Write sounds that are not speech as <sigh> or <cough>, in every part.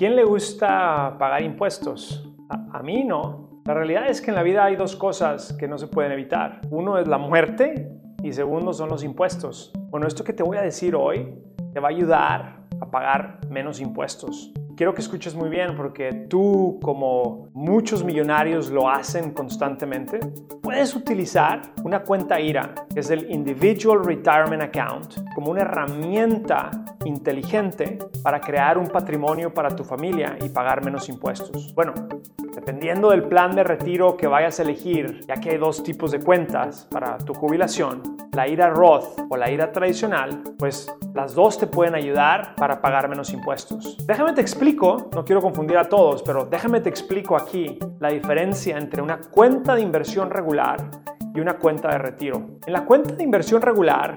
quién le gusta pagar impuestos? A, mí no. La realidad es que en la vida hay dos cosas que no se pueden evitar. Uno es la muerte y segundo son los impuestos. Bueno, esto que te voy a decir hoy te va a ayudar a pagar menos impuestos quiero que escuches muy bien porque tú, como muchos millonarios lo hacen constantemente, puedes utilizar una cuenta IRA, que es el Individual Retirement Account, como una herramienta inteligente para crear un patrimonio para tu familia y pagar menos impuestos. Bueno, dependiendo del plan de retiro que vayas a elegir, ya que hay dos tipos de cuentas para tu jubilación, la IRA Roth o la IRA tradicional, pues las dos te pueden ayudar para pagar menos impuestos. Déjame te explico, no quiero confundir a todos, pero déjame te explico aquí la diferencia entre una cuenta de inversión regular y una cuenta de retiro. En la cuenta de inversión regular,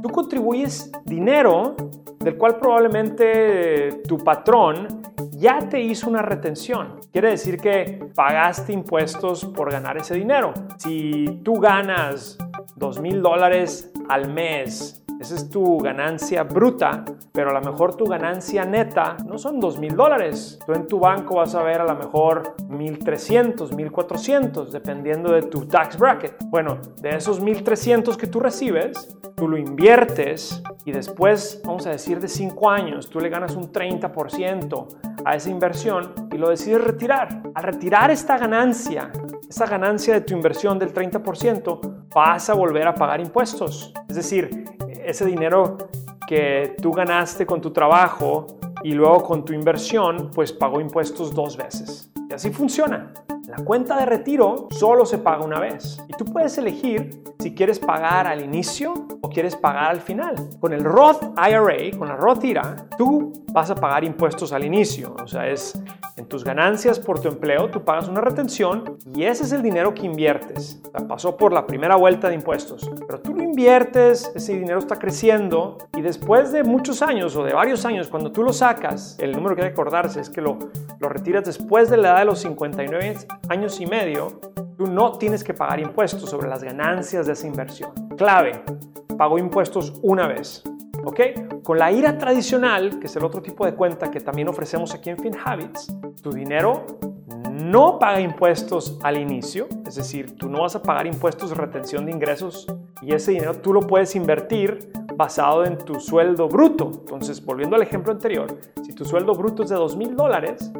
tú contribuyes dinero del cual probablemente tu patrón ya te hizo una retención. Quiere decir que pagaste impuestos por ganar ese dinero. Si tú ganas dos mil dólares al mes esa es tu ganancia bruta, pero a lo mejor tu ganancia neta no son dos mil dólares. Tú en tu banco vas a ver a lo mejor 1300, 1400, dependiendo de tu tax bracket. Bueno, de esos 1300 que tú recibes, tú lo inviertes y después, vamos a decir, de 5 años, tú le ganas un 30% a esa inversión y lo decides retirar. Al retirar esta ganancia, esa ganancia de tu inversión del 30%, vas a volver a pagar impuestos. Es decir, ese dinero que tú ganaste con tu trabajo y luego con tu inversión, pues pagó impuestos dos veces. Y así funciona. La cuenta de retiro solo se paga una vez y tú puedes elegir si quieres pagar al inicio o quieres pagar al final. Con el Roth IRA, con la Roth IRA, tú vas a pagar impuestos al inicio, o sea, es en tus ganancias por tu empleo, tú pagas una retención y ese es el dinero que inviertes. pasó por la primera vuelta de impuestos, pero tú lo inviertes, ese dinero está creciendo y después de muchos años o de varios años, cuando tú lo sacas, el número que hay que acordarse es que lo, lo retiras después de la edad de los 59 años y medio, tú no tienes que pagar impuestos sobre las ganancias de esa inversión. Clave, pagó impuestos una vez. ¿Ok? Con la IRA tradicional, que es el otro tipo de cuenta que también ofrecemos aquí en FinHabits, tu dinero no paga impuestos al inicio, es decir, tú no vas a pagar impuestos de retención de ingresos y ese dinero tú lo puedes invertir basado en tu sueldo bruto. Entonces, volviendo al ejemplo anterior, si tu sueldo bruto es de $2,000 mil dólares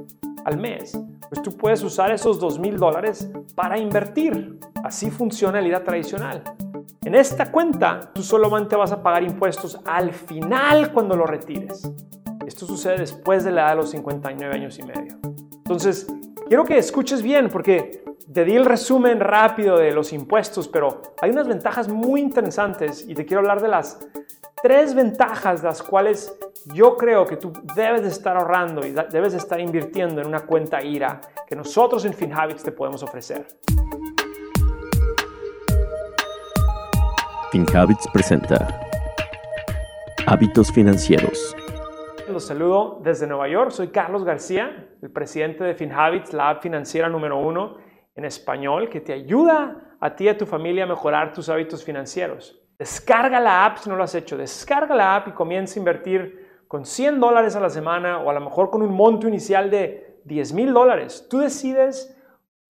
al mes, pues tú puedes usar esos $2,000 mil dólares para invertir. Así funciona el IRA tradicional. En esta cuenta, tú solamente vas a pagar impuestos al final cuando lo retires. Esto sucede después de la edad de los 59 años y medio. Entonces, quiero que escuches bien porque te di el resumen rápido de los impuestos, pero hay unas ventajas muy interesantes y te quiero hablar de las tres ventajas las cuales yo creo que tú debes de estar ahorrando y debes de estar invirtiendo en una cuenta IRA que nosotros en FinHabits te podemos ofrecer. FinHabits presenta Hábitos Financieros. Los saludo desde Nueva York. Soy Carlos García, el presidente de FinHabits, la app financiera número uno en español que te ayuda a ti y a tu familia a mejorar tus hábitos financieros. Descarga la app si no lo has hecho. Descarga la app y comienza a invertir con 100 dólares a la semana o a lo mejor con un monto inicial de 10 mil dólares. Tú decides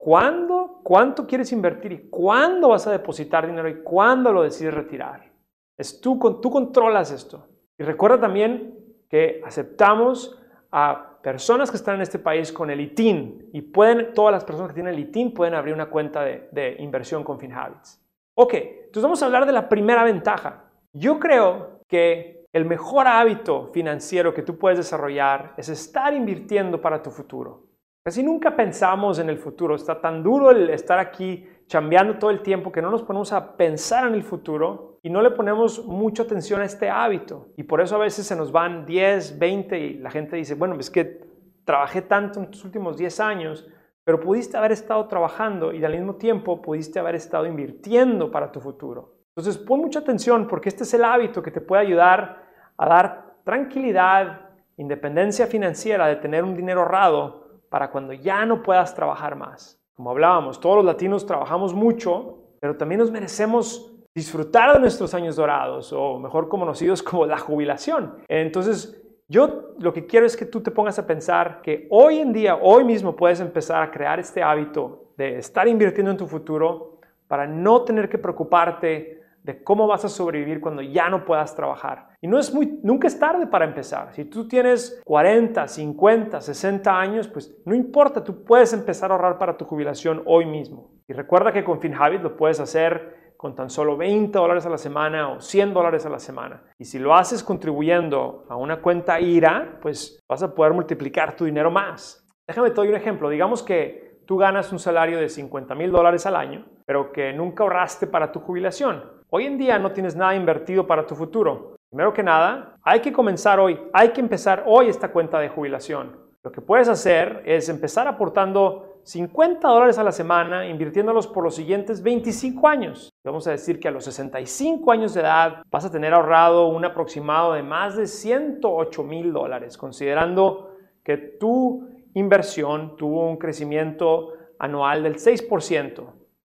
¿Cuándo? ¿Cuánto quieres invertir y cuándo vas a depositar dinero y cuándo lo decides retirar? Es tú, tú controlas esto. Y recuerda también que aceptamos a personas que están en este país con el ITIN y pueden, todas las personas que tienen el ITIN pueden abrir una cuenta de, de inversión con FinHabits. Ok, entonces vamos a hablar de la primera ventaja. Yo creo que el mejor hábito financiero que tú puedes desarrollar es estar invirtiendo para tu futuro. Casi nunca pensamos en el futuro. Está tan duro el estar aquí chambeando todo el tiempo que no nos ponemos a pensar en el futuro y no le ponemos mucha atención a este hábito. Y por eso a veces se nos van 10, 20 y la gente dice, bueno, es que trabajé tanto en tus últimos 10 años, pero pudiste haber estado trabajando y al mismo tiempo pudiste haber estado invirtiendo para tu futuro. Entonces pon mucha atención porque este es el hábito que te puede ayudar a dar tranquilidad, independencia financiera de tener un dinero ahorrado para cuando ya no puedas trabajar más. Como hablábamos, todos los latinos trabajamos mucho, pero también nos merecemos disfrutar de nuestros años dorados, o mejor conocidos como la jubilación. Entonces, yo lo que quiero es que tú te pongas a pensar que hoy en día, hoy mismo puedes empezar a crear este hábito de estar invirtiendo en tu futuro para no tener que preocuparte de cómo vas a sobrevivir cuando ya no puedas trabajar. Y no es muy, nunca es tarde para empezar. Si tú tienes 40, 50, 60 años, pues no importa, tú puedes empezar a ahorrar para tu jubilación hoy mismo. Y recuerda que con FinHabit lo puedes hacer con tan solo 20 dólares a la semana o 100 dólares a la semana. Y si lo haces contribuyendo a una cuenta IRA, pues vas a poder multiplicar tu dinero más. Déjame te doy un ejemplo. Digamos que tú ganas un salario de 50 mil dólares al año, pero que nunca ahorraste para tu jubilación. Hoy en día no tienes nada invertido para tu futuro. Primero que nada, hay que comenzar hoy, hay que empezar hoy esta cuenta de jubilación. Lo que puedes hacer es empezar aportando 50 dólares a la semana, invirtiéndolos por los siguientes 25 años. Vamos a decir que a los 65 años de edad vas a tener ahorrado un aproximado de más de 108 mil dólares, considerando que tu inversión tuvo un crecimiento anual del 6%.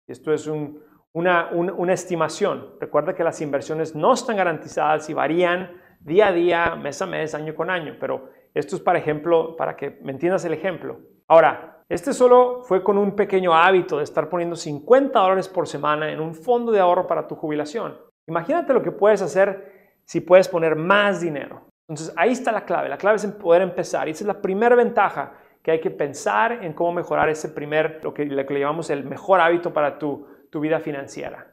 Esto es un, una, estimación. Recuerda que las inversiones no están garantizadas y varían día a día, mes a mes, año con año, pero esto es para ejemplo, para que me entiendas el ejemplo. Ahora, este solo fue con un pequeño hábito de estar poniendo 50 dólares por semana en un fondo de ahorro para tu jubilación. Imagínate lo que puedes hacer si puedes poner más dinero. Entonces ahí está la clave. La clave es poder empezar. Y esa es la primera ventaja que hay que pensar en cómo mejorar ese primer, lo que, lo que le llamamos el mejor hábito para tu tu vida financiera.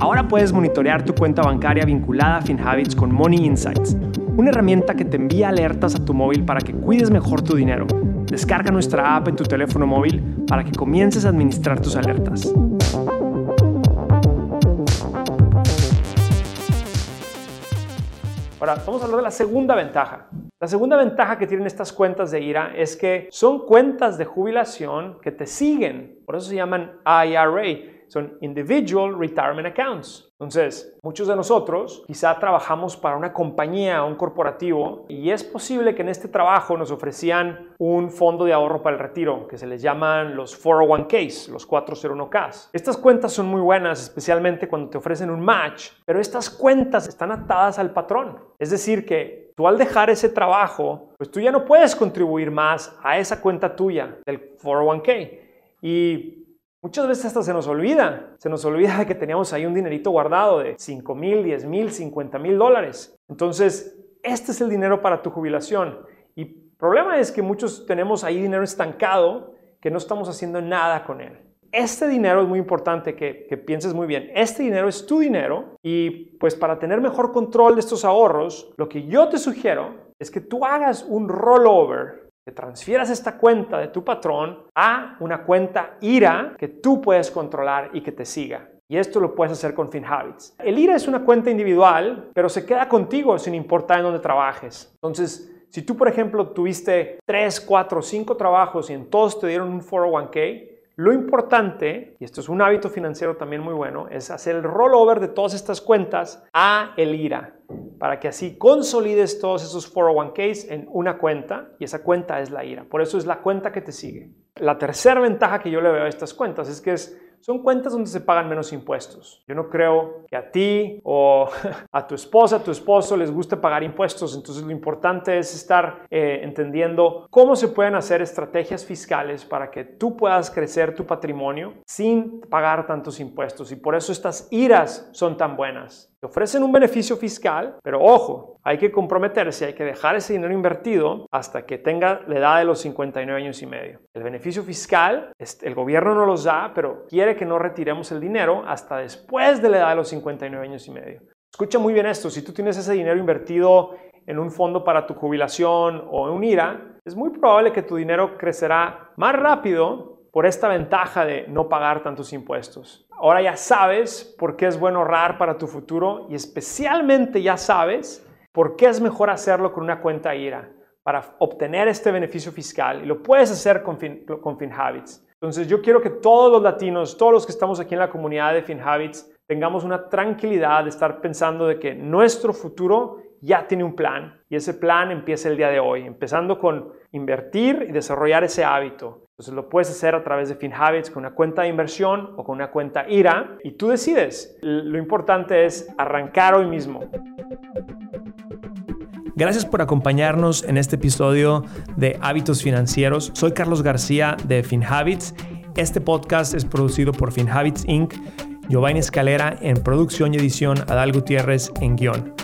Ahora puedes monitorear tu cuenta bancaria vinculada a FinHabits con Money Insights, una herramienta que te envía alertas a tu móvil para que cuides mejor tu dinero. Descarga nuestra app en tu teléfono móvil para que comiences a administrar tus alertas. Ahora, vamos a hablar de la segunda ventaja. La segunda ventaja que tienen estas cuentas de IRA es que son cuentas de jubilación que te siguen. Por eso se llaman IRA son Individual Retirement Accounts. Entonces, muchos de nosotros quizá trabajamos para una compañía, un corporativo, y es posible que en este trabajo nos ofrecían un fondo de ahorro para el retiro, que se les llaman los 401ks, los 401ks. Estas cuentas son muy buenas, especialmente cuando te ofrecen un match, pero estas cuentas están atadas al patrón. Es decir, que tú al dejar ese trabajo, pues tú ya no puedes contribuir más a esa cuenta tuya del 401k. Y Muchas veces hasta se nos olvida, se nos olvida que teníamos ahí un dinerito guardado de 5 mil, 10 mil, 50 mil dólares. Entonces, este es el dinero para tu jubilación. Y el problema es que muchos tenemos ahí dinero estancado que no estamos haciendo nada con él. Este dinero es muy importante que, que pienses muy bien. Este dinero es tu dinero y pues para tener mejor control de estos ahorros, lo que yo te sugiero es que tú hagas un rollover que transfieras esta cuenta de tu patrón a una cuenta IRA que tú puedes controlar y que te siga. Y esto lo puedes hacer con FinHabits. El IRA es una cuenta individual, pero se queda contigo sin importar en dónde trabajes. Entonces, si tú, por ejemplo, tuviste 3, 4, 5 trabajos y en todos te dieron un 401k, lo importante, y esto es un hábito financiero también muy bueno, es hacer el rollover de todas estas cuentas a el IRA, para que así consolides todos esos 401ks en una cuenta, y esa cuenta es la IRA. Por eso es la cuenta que te sigue. La tercera ventaja que yo le veo a estas cuentas es que es son cuentas donde se pagan menos impuestos. Yo no creo que a ti o <laughs> a tu esposa, a tu esposo les guste pagar impuestos, entonces lo importante es estar eh, entendiendo cómo se pueden hacer estrategias fiscales para que tú puedas crecer tu patrimonio sin pagar tantos impuestos y por eso estas iras son tan buenas. Te ofrecen un beneficio fiscal, pero ojo, hay que comprometerse, hay que dejar ese dinero invertido hasta que tenga la edad de los 59 años y medio. El beneficio fiscal, el gobierno no los da, pero quiere que no retiremos el dinero hasta después de la edad de los 59 años y medio. Escucha muy bien esto, si tú tienes ese dinero invertido en un fondo para tu jubilación o en un IRA, es muy probable que tu dinero crecerá más rápido por esta ventaja de no pagar tantos impuestos. Ahora ya sabes por qué es bueno ahorrar para tu futuro y especialmente ya sabes por qué es mejor hacerlo con una cuenta IRA para obtener este beneficio fiscal y lo puedes hacer con, con FinHabits. Entonces yo quiero que todos los latinos, todos los que estamos aquí en la comunidad de FinHabits, tengamos una tranquilidad de estar pensando de que nuestro futuro ya tiene un plan y ese plan empieza el día de hoy, empezando con invertir y desarrollar ese hábito. Entonces lo puedes hacer a través de FinHabits con una cuenta de inversión o con una cuenta IRA y tú decides. Lo importante es arrancar hoy mismo. Gracias por acompañarnos en este episodio de Hábitos Financieros. Soy Carlos García de FinHabits. Este podcast es producido por FinHabits Inc. Giovanni Escalera en producción y edición, Adal Gutiérrez en guion.